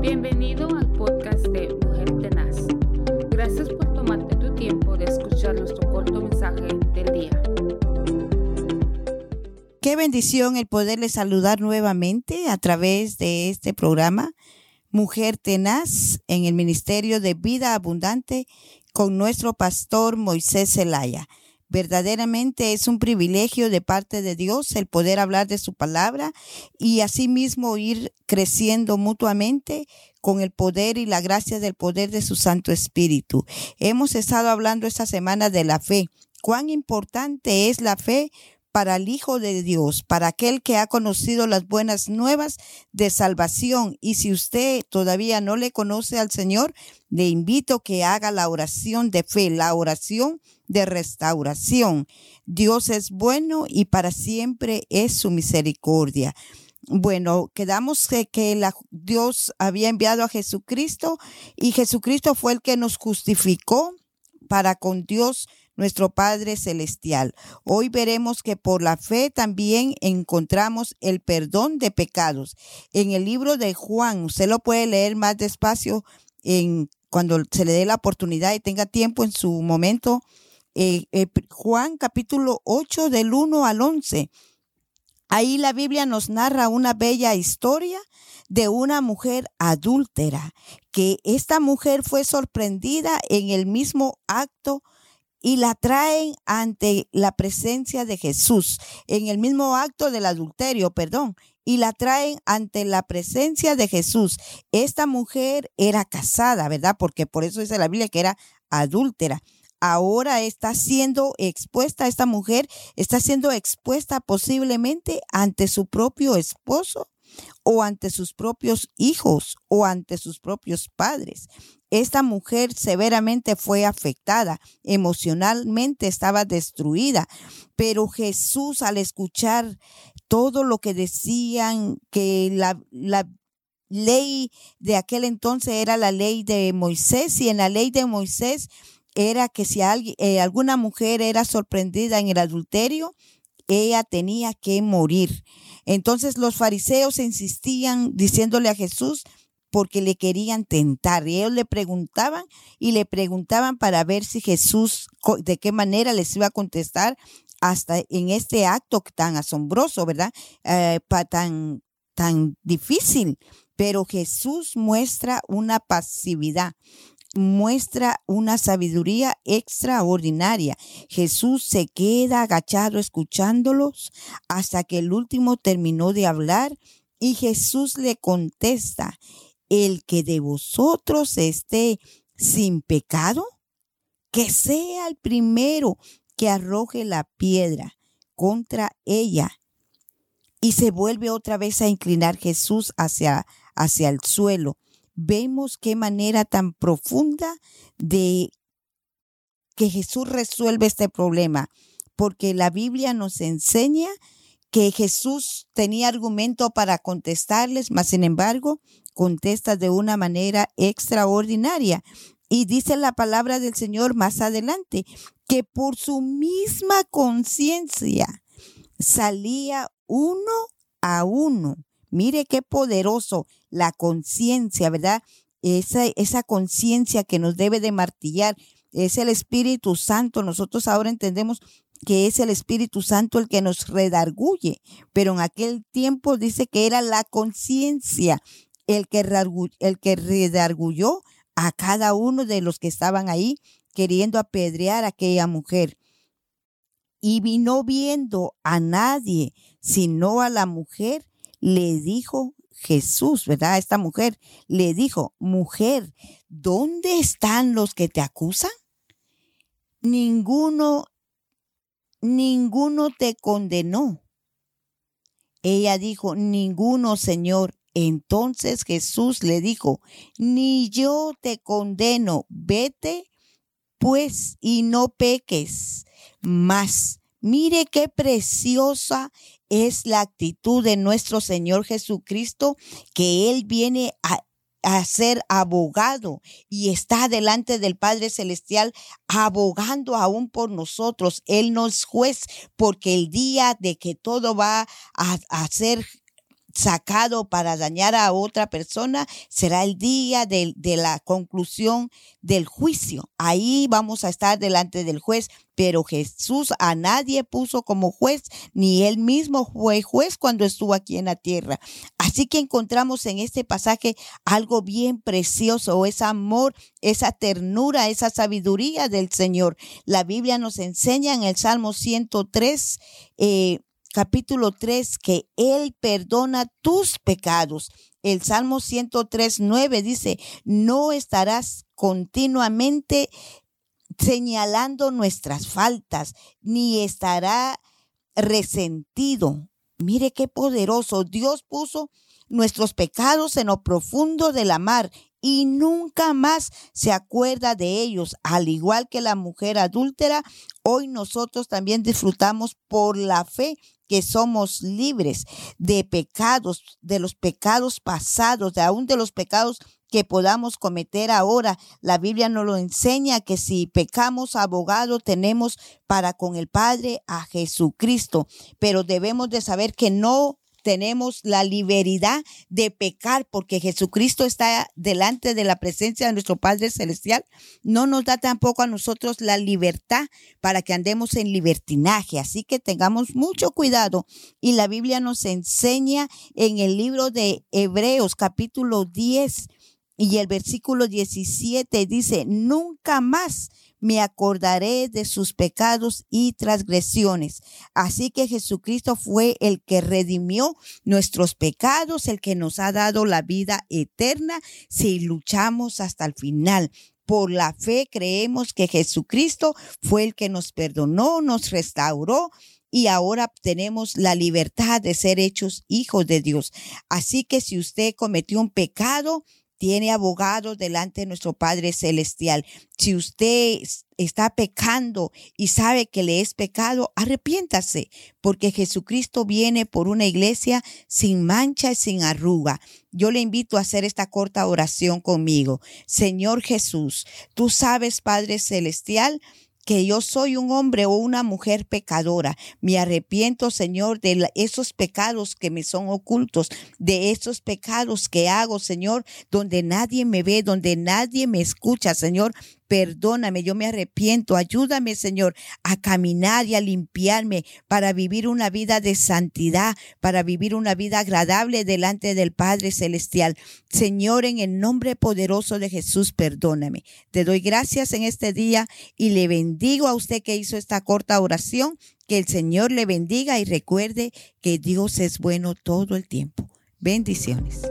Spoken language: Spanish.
Bienvenido al podcast de Mujer Tenaz. Gracias por tomarte tu tiempo de escuchar nuestro corto mensaje del día. Qué bendición el poderle saludar nuevamente a través de este programa Mujer Tenaz en el Ministerio de Vida Abundante con nuestro pastor Moisés Zelaya. Verdaderamente es un privilegio de parte de Dios el poder hablar de su palabra y asimismo ir creciendo mutuamente con el poder y la gracia del poder de su Santo Espíritu. Hemos estado hablando esta semana de la fe. Cuán importante es la fe para el Hijo de Dios, para aquel que ha conocido las buenas nuevas de salvación. Y si usted todavía no le conoce al Señor, le invito que haga la oración de fe, la oración de restauración. Dios es bueno y para siempre es su misericordia. Bueno, quedamos que, la, Dios había enviado a Jesucristo y Jesucristo fue el que nos justificó para con Dios nuestro Padre Celestial. Hoy veremos que por la fe también encontramos el perdón de pecados. En el libro de Juan, usted lo puede leer más despacio en, cuando se le dé la oportunidad y tenga tiempo en su momento. Eh, eh, Juan capítulo 8 del 1 al 11. Ahí la Biblia nos narra una bella historia de una mujer adúltera, que esta mujer fue sorprendida en el mismo acto y la traen ante la presencia de Jesús, en el mismo acto del adulterio, perdón, y la traen ante la presencia de Jesús. Esta mujer era casada, ¿verdad? Porque por eso dice la Biblia que era adúltera. Ahora está siendo expuesta, esta mujer está siendo expuesta posiblemente ante su propio esposo o ante sus propios hijos o ante sus propios padres. Esta mujer severamente fue afectada, emocionalmente estaba destruida, pero Jesús al escuchar todo lo que decían, que la, la ley de aquel entonces era la ley de Moisés y en la ley de Moisés era que si alguien, eh, alguna mujer era sorprendida en el adulterio, ella tenía que morir. Entonces los fariseos insistían diciéndole a Jesús, porque le querían tentar. Y ellos le preguntaban y le preguntaban para ver si Jesús, de qué manera les iba a contestar hasta en este acto tan asombroso, ¿verdad? Eh, tan, tan difícil. Pero Jesús muestra una pasividad muestra una sabiduría extraordinaria. Jesús se queda agachado escuchándolos hasta que el último terminó de hablar y Jesús le contesta el que de vosotros esté sin pecado, que sea el primero que arroje la piedra contra ella. Y se vuelve otra vez a inclinar Jesús hacia, hacia el suelo. Vemos qué manera tan profunda de que Jesús resuelve este problema, porque la Biblia nos enseña que Jesús tenía argumento para contestarles, mas sin embargo contesta de una manera extraordinaria. Y dice la palabra del Señor más adelante, que por su misma conciencia salía uno a uno. Mire qué poderoso la conciencia, ¿verdad? Esa, esa conciencia que nos debe de martillar es el Espíritu Santo. Nosotros ahora entendemos que es el Espíritu Santo el que nos redarguye, pero en aquel tiempo dice que era la conciencia el que, el que redargulló a cada uno de los que estaban ahí queriendo apedrear a aquella mujer. Y vino viendo a nadie, sino a la mujer, le dijo Jesús, ¿verdad? Esta mujer le dijo, mujer, ¿dónde están los que te acusan? Ninguno ninguno te condenó. Ella dijo, ninguno, Señor. Entonces Jesús le dijo, ni yo te condeno, vete pues y no peques más. Mire qué preciosa es la actitud de nuestro Señor Jesucristo, que Él viene a a ser abogado y está delante del Padre Celestial abogando aún por nosotros. Él no es juez porque el día de que todo va a, ser sacado para dañar a otra persona, será el día de, la conclusión del juicio. Ahí vamos a estar delante del juez, pero Jesús a nadie puso como juez, ni él mismo fue juez cuando estuvo aquí en la tierra. Así que encontramos en este pasaje algo bien precioso, ese amor, esa ternura, esa sabiduría del Señor. La Biblia nos enseña en el Salmo 103, eh, capítulo 3, que Él perdona tus pecados. El Salmo 103, 9 dice, no estarás continuamente señalando nuestras faltas, ni estará resentido. Mire qué poderoso. Dios puso nuestros pecados en lo profundo de la mar y nunca más se acuerda de ellos. Al igual que la mujer adúltera, hoy nosotros también disfrutamos por la fe que somos libres de pecados, de los pecados pasados, de aún de los pecados que podamos cometer ahora. La Biblia nos lo enseña que si pecamos, abogado tenemos para con el Padre a Jesucristo, pero debemos de saber que no tenemos la libertad de pecar porque Jesucristo está delante de la presencia de nuestro Padre Celestial, no nos da tampoco a nosotros la libertad para que andemos en libertinaje. Así que tengamos mucho cuidado. Y la Biblia nos enseña en el libro de Hebreos capítulo 10 y el versículo 17 dice, nunca más me acordaré de sus pecados y transgresiones. Así que Jesucristo fue el que redimió nuestros pecados, el que nos ha dado la vida eterna si luchamos hasta el final. Por la fe creemos que Jesucristo fue el que nos perdonó, nos restauró y ahora tenemos la libertad de ser hechos hijos de Dios. Así que si usted cometió un pecado, tiene abogado delante de nuestro Padre Celestial. Si usted está pecando y sabe que le es pecado, arrepiéntase, porque Jesucristo viene por una iglesia sin mancha y sin arruga. Yo le invito a hacer esta corta oración conmigo. Señor Jesús, tú sabes, Padre Celestial, que yo soy un hombre o una mujer pecadora. Me arrepiento, Señor, de esos pecados que me son ocultos, de esos pecados que hago, Señor, donde nadie me ve, donde nadie me escucha, Señor perdóname, yo me arrepiento, ayúdame, Señor, a caminar y a limpiarme para vivir una vida de santidad, para vivir una vida agradable delante del Padre Celestial. Señor, en el nombre poderoso de Jesús, perdóname. Te doy gracias en este día y le bendigo a usted que hizo esta corta oración. Que el Señor le bendiga y recuerde que Dios es bueno todo el tiempo. Bendiciones.